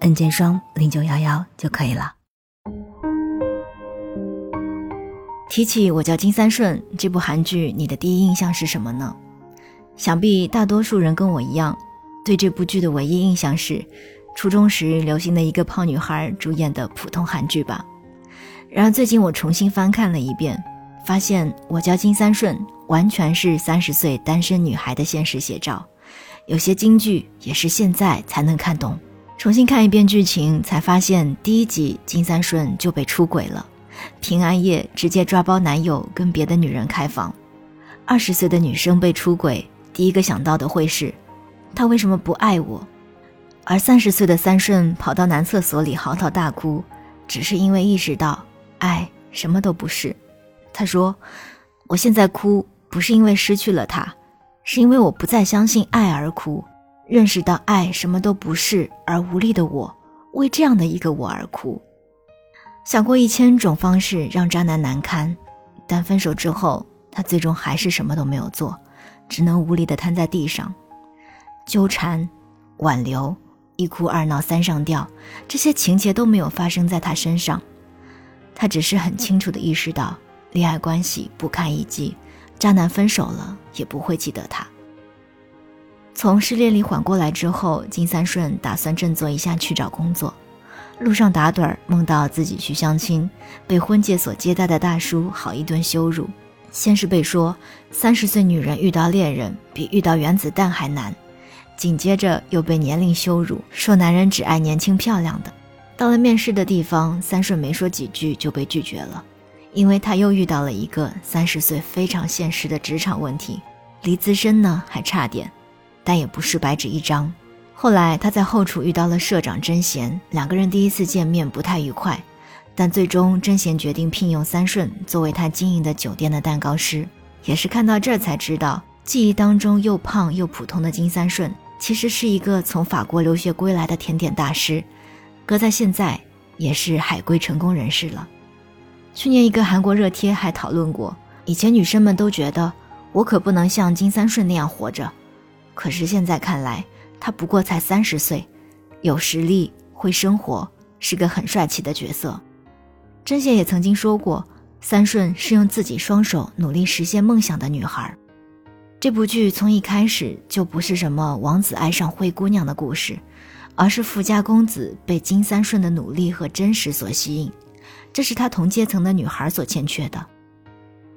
N 键双零九幺幺就可以了。提起我叫金三顺这部韩剧，你的第一印象是什么呢？想必大多数人跟我一样，对这部剧的唯一印象是初中时流行的一个胖女孩主演的普通韩剧吧。然而最近我重新翻看了一遍，发现我叫金三顺完全是三十岁单身女孩的现实写照，有些金句也是现在才能看懂。重新看一遍剧情，才发现第一集金三顺就被出轨了。平安夜直接抓包男友跟别的女人开房。二十岁的女生被出轨，第一个想到的会是，他为什么不爱我？而三十岁的三顺跑到男厕所里嚎啕大哭，只是因为意识到爱什么都不是。他说：“我现在哭不是因为失去了他，是因为我不再相信爱而哭。”认识到爱什么都不是而无力的我，为这样的一个我而哭。想过一千种方式让渣男难堪，但分手之后，他最终还是什么都没有做，只能无力地瘫在地上。纠缠、挽留、一哭二闹三上吊，这些情节都没有发生在他身上。他只是很清楚地意识到，恋爱关系不堪一击，渣男分手了也不会记得他。从失恋里缓过来之后，金三顺打算振作一下去找工作。路上打盹儿，梦到自己去相亲，被婚介所接待的大叔好一顿羞辱。先是被说三十岁女人遇到恋人比遇到原子弹还难，紧接着又被年龄羞辱，说男人只爱年轻漂亮的。到了面试的地方，三顺没说几句就被拒绝了，因为他又遇到了一个三十岁非常现实的职场问题，离资深呢还差点。但也不是白纸一张。后来他在后厨遇到了社长甄贤，两个人第一次见面不太愉快，但最终甄贤决定聘用三顺作为他经营的酒店的蛋糕师。也是看到这才知道，记忆当中又胖又普通的金三顺，其实是一个从法国留学归来的甜点大师，搁在现在也是海归成功人士了。去年一个韩国热贴还讨论过，以前女生们都觉得我可不能像金三顺那样活着。可是现在看来，他不过才三十岁，有实力，会生活，是个很帅气的角色。甄贤也曾经说过，三顺是用自己双手努力实现梦想的女孩。这部剧从一开始就不是什么王子爱上灰姑娘的故事，而是富家公子被金三顺的努力和真实所吸引，这是他同阶层的女孩所欠缺的。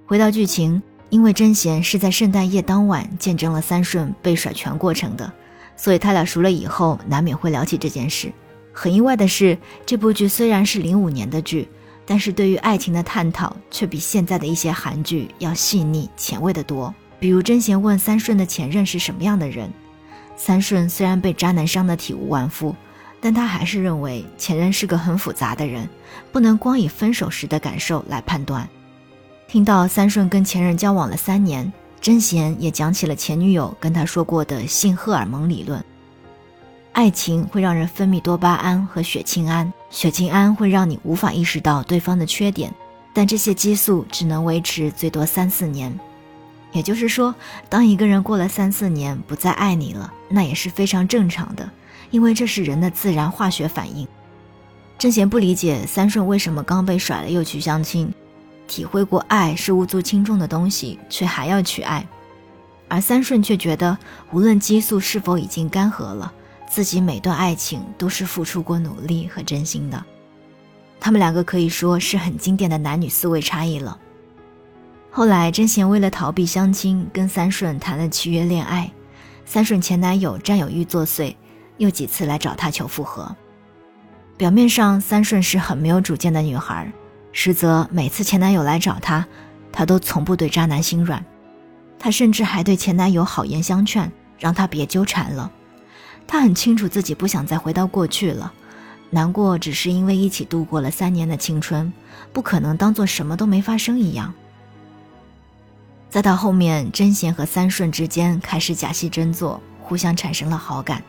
回到剧情。因为甄贤是在圣诞夜当晚见证了三顺被甩全过程的，所以他俩熟了以后难免会聊起这件事。很意外的是，这部剧虽然是零五年的剧，但是对于爱情的探讨却比现在的一些韩剧要细腻前卫的多。比如甄贤问三顺的前任是什么样的人，三顺虽然被渣男伤得体无完肤，但他还是认为前任是个很复杂的人，不能光以分手时的感受来判断。听到三顺跟前任交往了三年，真贤也讲起了前女友跟他说过的性荷尔蒙理论。爱情会让人分泌多巴胺和血清胺，血清胺会让你无法意识到对方的缺点，但这些激素只能维持最多三四年。也就是说，当一个人过了三四年不再爱你了，那也是非常正常的，因为这是人的自然化学反应。甄贤不理解三顺为什么刚被甩了又去相亲。体会过爱是无足轻重的东西，却还要去爱，而三顺却觉得，无论激素是否已经干涸了，自己每段爱情都是付出过努力和真心的。他们两个可以说是很经典的男女思维差异了。后来，甄贤为了逃避相亲，跟三顺谈了契约恋爱。三顺前男友占有欲作祟，又几次来找他求复合。表面上，三顺是很没有主见的女孩。实则每次前男友来找她，她都从不对渣男心软，她甚至还对前男友好言相劝，让他别纠缠了。她很清楚自己不想再回到过去了，难过只是因为一起度过了三年的青春，不可能当做什么都没发生一样。再到后面，真贤和三顺之间开始假戏真做，互相产生了好感。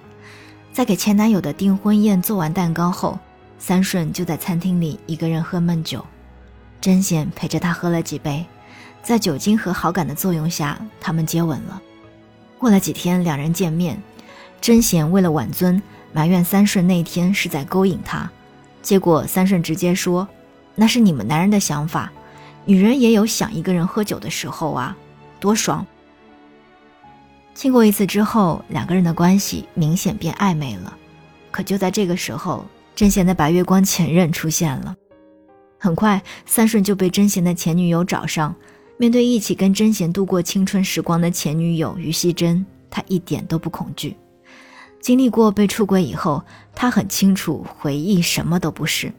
在给前男友的订婚宴做完蛋糕后，三顺就在餐厅里一个人喝闷酒，真贤陪着他喝了几杯，在酒精和好感的作用下，他们接吻了。过了几天，两人见面，真贤为了挽尊。埋怨三顺那天是在勾引他，结果三顺直接说：“那是你们男人的想法，女人也有想一个人喝酒的时候啊，多爽。”亲过一次之后，两个人的关系明显变暧昧了。可就在这个时候，真贤的白月光前任出现了。很快，三顺就被真贤的前女友找上。面对一起跟真贤度过青春时光的前女友于熙珍，他一点都不恐惧。经历过被出轨以后，他很清楚回忆什么都不是，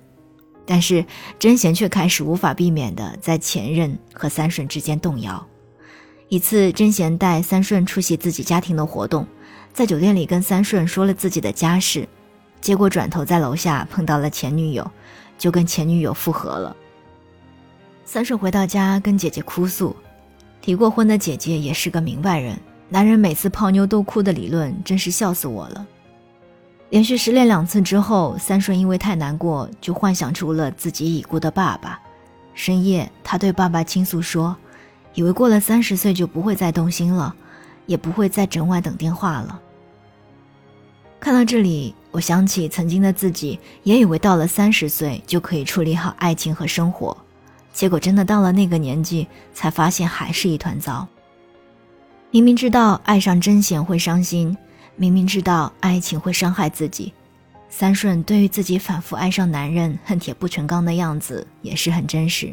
但是真贤却开始无法避免的在前任和三顺之间动摇。一次，真贤带三顺出席自己家庭的活动，在酒店里跟三顺说了自己的家事，结果转头在楼下碰到了前女友，就跟前女友复合了。三顺回到家跟姐姐哭诉，离过婚的姐姐也是个明白人。男人每次泡妞都哭的理论，真是笑死我了。连续失恋两次之后，三顺因为太难过，就幻想出了自己已故的爸爸。深夜，他对爸爸倾诉说：“以为过了三十岁就不会再动心了，也不会再整晚等电话了。”看到这里，我想起曾经的自己，也以为到了三十岁就可以处理好爱情和生活，结果真的到了那个年纪，才发现还是一团糟。明明知道爱上真贤会伤心，明明知道爱情会伤害自己，三顺对于自己反复爱上男人恨铁不成钢的样子也是很真实。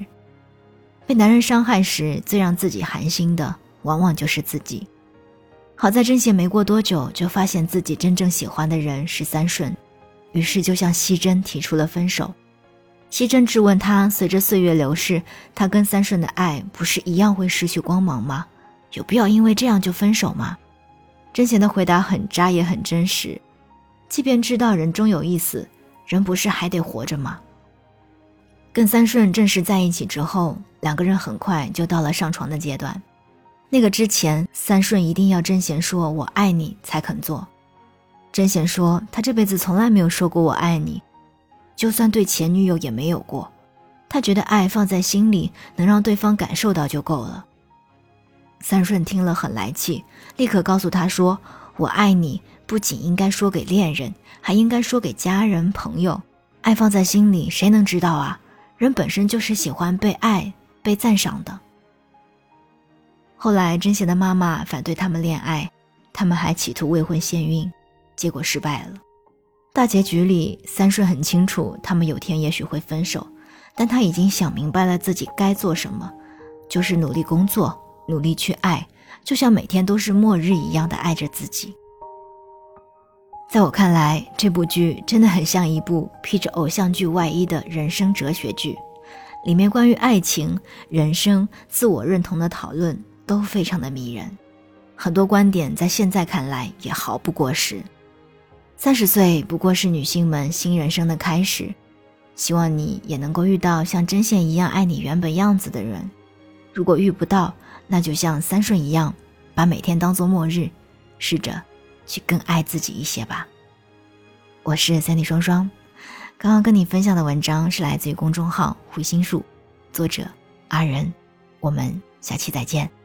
被男人伤害时，最让自己寒心的往往就是自己。好在真贤没过多久就发现自己真正喜欢的人是三顺，于是就向熙珍提出了分手。熙珍质问他：随着岁月流逝，他跟三顺的爱不是一样会失去光芒吗？有必要因为这样就分手吗？真贤的回答很渣也很真实。即便知道人终有一死，人不是还得活着吗？跟三顺正式在一起之后，两个人很快就到了上床的阶段。那个之前，三顺一定要真贤说我爱你才肯做。真贤说他这辈子从来没有说过我爱你，就算对前女友也没有过。他觉得爱放在心里，能让对方感受到就够了。三顺听了很来气，立刻告诉他说：“我爱你，不仅应该说给恋人，还应该说给家人朋友。爱放在心里，谁能知道啊？人本身就是喜欢被爱、被赞赏的。”后来，真贤的妈妈反对他们恋爱，他们还企图未婚先孕，结果失败了。大结局里，三顺很清楚，他们有天也许会分手，但他已经想明白了自己该做什么，就是努力工作。努力去爱，就像每天都是末日一样的爱着自己。在我看来，这部剧真的很像一部披着偶像剧外衣的人生哲学剧，里面关于爱情、人生、自我认同的讨论都非常的迷人，很多观点在现在看来也毫不过时。三十岁不过是女性们新人生的开始，希望你也能够遇到像针线一样爱你原本样子的人。如果遇不到，那就像三顺一样，把每天当做末日，试着去更爱自己一些吧。我是三弟双双，刚刚跟你分享的文章是来自于公众号“回心术”，作者阿仁。我们下期再见。